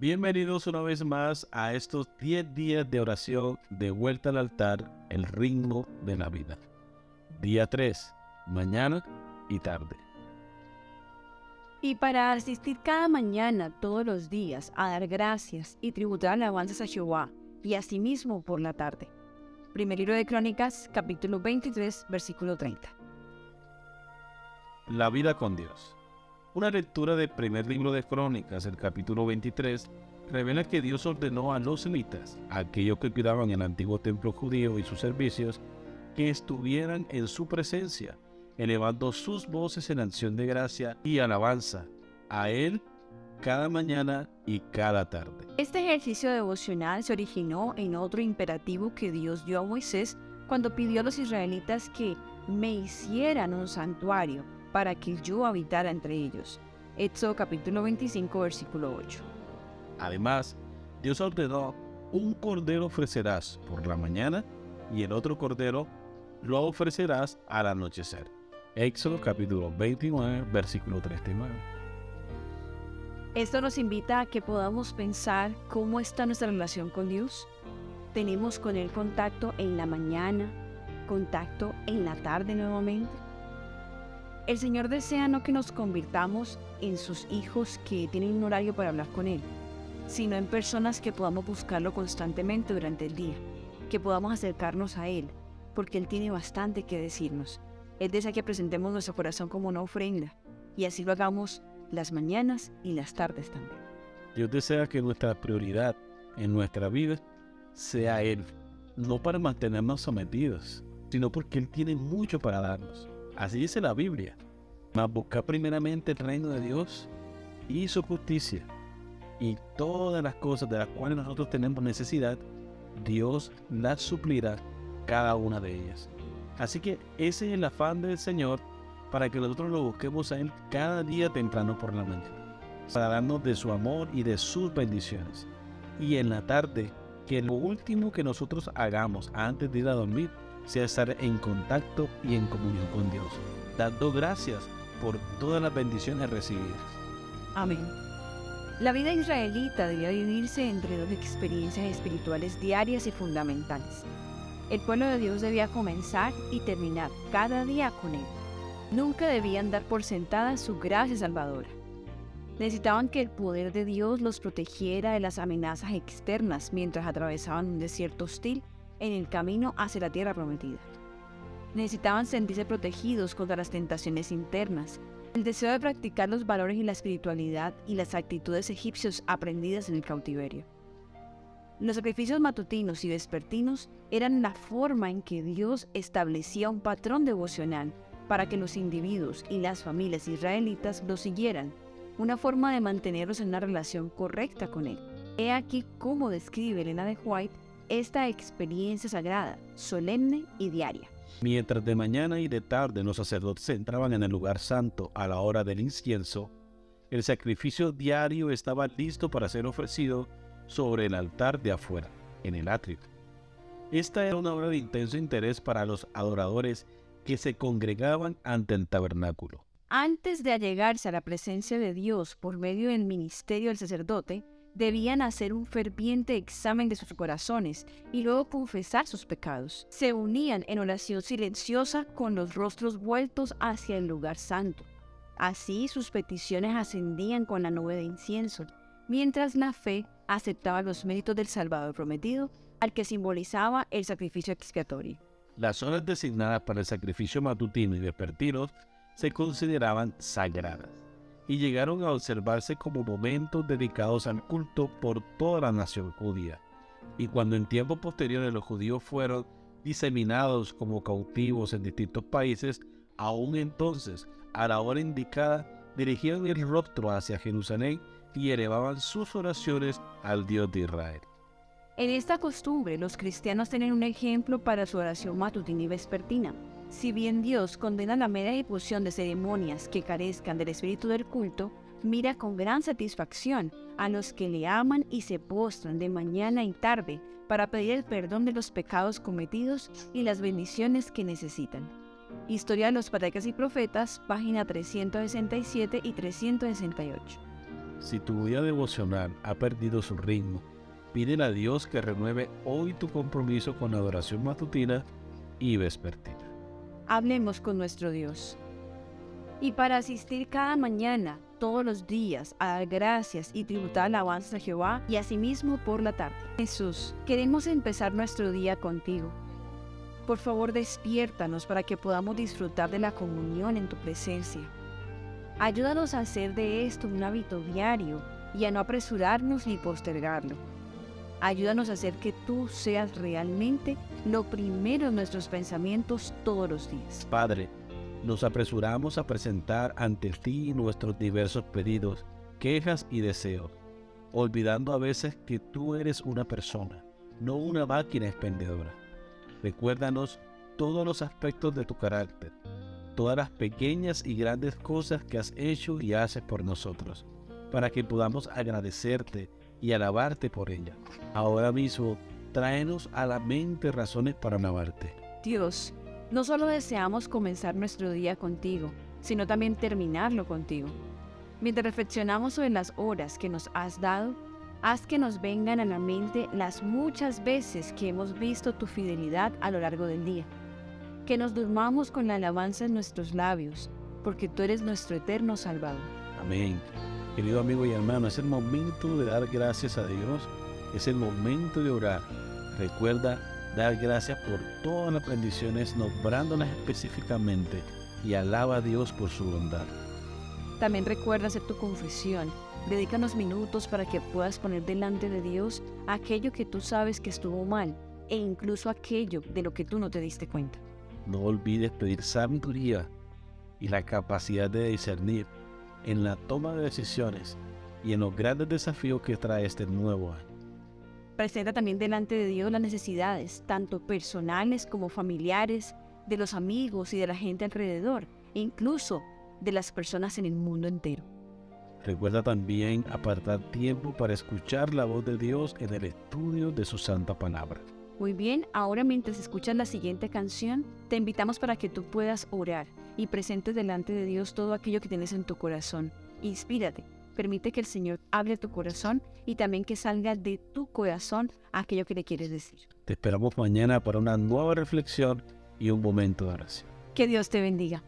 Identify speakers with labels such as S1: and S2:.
S1: Bienvenidos una vez más a estos 10 días de oración de vuelta al altar, el ritmo de la vida. Día 3, mañana y tarde.
S2: Y para asistir cada mañana, todos los días, a dar gracias y tributar alabanzas a Jehová, y asimismo por la tarde. Primer libro de Crónicas, capítulo 23, versículo 30.
S1: La vida con Dios. Una lectura del primer libro de Crónicas, el capítulo 23, revela que Dios ordenó a los semitas, aquellos que cuidaban el antiguo templo judío y sus servicios, que estuvieran en su presencia, elevando sus voces en acción de gracia y alabanza a Él cada mañana y cada tarde.
S2: Este ejercicio devocional se originó en otro imperativo que Dios dio a Moisés cuando pidió a los israelitas que me hicieran un santuario para que yo habitara entre ellos. Éxodo capítulo 25, versículo 8.
S1: Además, Dios ordenó, un cordero ofrecerás por la mañana y el otro cordero lo ofrecerás al anochecer. Éxodo capítulo 29, versículo 39.
S2: Esto nos invita a que podamos pensar cómo está nuestra relación con Dios. Tenemos con Él contacto en la mañana, contacto en la tarde nuevamente. El Señor desea no que nos convirtamos en sus hijos que tienen un horario para hablar con Él, sino en personas que podamos buscarlo constantemente durante el día, que podamos acercarnos a Él, porque Él tiene bastante que decirnos. Él desea que presentemos nuestro corazón como una ofrenda, y así lo hagamos las mañanas y las tardes también.
S1: Dios desea que nuestra prioridad en nuestra vida sea Él, no para mantenernos sometidos, sino porque Él tiene mucho para darnos. Así dice la Biblia. Mas buscar primeramente el reino de Dios y su justicia. Y todas las cosas de las cuales nosotros tenemos necesidad, Dios las suplirá cada una de ellas. Así que ese es el afán del Señor para que nosotros lo busquemos a Él cada día temprano por la mañana. Para darnos de su amor y de sus bendiciones. Y en la tarde, que lo último que nosotros hagamos antes de ir a dormir sea estar en contacto y en comunión con Dios, dando gracias por todas las bendiciones recibidas.
S2: Amén. La vida israelita debía vivirse entre dos experiencias espirituales diarias y fundamentales. El pueblo de Dios debía comenzar y terminar cada día con Él. Nunca debían dar por sentada su gracia salvadora. Necesitaban que el poder de Dios los protegiera de las amenazas externas mientras atravesaban un desierto hostil en el camino hacia la tierra prometida. Necesitaban sentirse protegidos contra las tentaciones internas, el deseo de practicar los valores y la espiritualidad y las actitudes egipcios aprendidas en el cautiverio. Los sacrificios matutinos y vespertinos eran la forma en que Dios establecía un patrón devocional para que los individuos y las familias israelitas lo siguieran, una forma de mantenerlos en una relación correcta con Él. He aquí cómo describe Elena de White esta experiencia sagrada, solemne y diaria.
S1: Mientras de mañana y de tarde los sacerdotes entraban en el lugar santo a la hora del incienso, el sacrificio diario estaba listo para ser ofrecido sobre el altar de afuera, en el atrio. Esta era una hora de intenso interés para los adoradores que se congregaban ante el tabernáculo.
S2: Antes de allegarse a la presencia de Dios por medio del ministerio del sacerdote, debían hacer un ferviente examen de sus corazones y luego confesar sus pecados. Se unían en oración silenciosa con los rostros vueltos hacia el lugar santo. Así sus peticiones ascendían con la nube de incienso, mientras la fe aceptaba los méritos del Salvador prometido, al que simbolizaba el sacrificio expiatorio.
S1: Las horas designadas para el sacrificio matutino y vespertino se consideraban sagradas y llegaron a observarse como momentos dedicados al culto por toda la nación judía. Y cuando en tiempos posteriores los judíos fueron diseminados como cautivos en distintos países, aún entonces, a la hora indicada, dirigían el rostro hacia Jerusalén y elevaban sus oraciones al Dios de Israel.
S2: En esta costumbre, los cristianos tienen un ejemplo para su oración matutina y vespertina. Si bien Dios condena la mera ejecución de ceremonias que carezcan del espíritu del culto, mira con gran satisfacción a los que le aman y se postran de mañana y tarde para pedir el perdón de los pecados cometidos y las bendiciones que necesitan. Historia de los Patriarcas y Profetas, página 367 y 368.
S1: Si tu vida devocional ha perdido su ritmo, pídele a Dios que renueve hoy tu compromiso con la adoración matutina y vespertina.
S2: Hablemos con nuestro Dios. Y para asistir cada mañana, todos los días, a dar gracias y tributar alabanza a Jehová y asimismo por la tarde. Jesús, queremos empezar nuestro día contigo. Por favor, despiértanos para que podamos disfrutar de la comunión en tu presencia. Ayúdanos a hacer de esto un hábito diario y a no apresurarnos ni postergarlo. Ayúdanos a hacer que tú seas realmente lo primero en nuestros pensamientos todos los días.
S1: Padre, nos apresuramos a presentar ante ti nuestros diversos pedidos, quejas y deseos, olvidando a veces que tú eres una persona, no una máquina expendedora. Recuérdanos todos los aspectos de tu carácter, todas las pequeñas y grandes cosas que has hecho y haces por nosotros, para que podamos agradecerte y alabarte por ella. Ahora mismo, tráenos a la mente razones para alabarte.
S2: Dios, no solo deseamos comenzar nuestro día contigo, sino también terminarlo contigo. Mientras reflexionamos sobre las horas que nos has dado, haz que nos vengan a la mente las muchas veces que hemos visto tu fidelidad a lo largo del día que nos durmamos con la alabanza en nuestros labios, porque tú eres nuestro eterno Salvador.
S1: Amén. Querido amigo y hermano, es el momento de dar gracias a Dios, es el momento de orar. Recuerda dar gracias por todas las bendiciones, nombrándolas específicamente, y alaba a Dios por su bondad.
S2: También recuerda hacer tu confesión. Dedícanos minutos para que puedas poner delante de Dios aquello que tú sabes que estuvo mal e incluso aquello de lo que tú no te diste cuenta.
S1: No olvides pedir sabiduría y la capacidad de discernir en la toma de decisiones y en los grandes desafíos que trae este nuevo año.
S2: Presenta también delante de Dios las necesidades, tanto personales como familiares, de los amigos y de la gente alrededor, e incluso de las personas en el mundo entero.
S1: Recuerda también apartar tiempo para escuchar la voz de Dios en el estudio de su santa palabra.
S2: Muy bien, ahora mientras escuchas la siguiente canción, te invitamos para que tú puedas orar y presentes delante de Dios todo aquello que tienes en tu corazón. Inspírate, permite que el Señor hable tu corazón y también que salga de tu corazón aquello que le quieres decir.
S1: Te esperamos mañana para una nueva reflexión y un momento de oración.
S2: Que Dios te bendiga.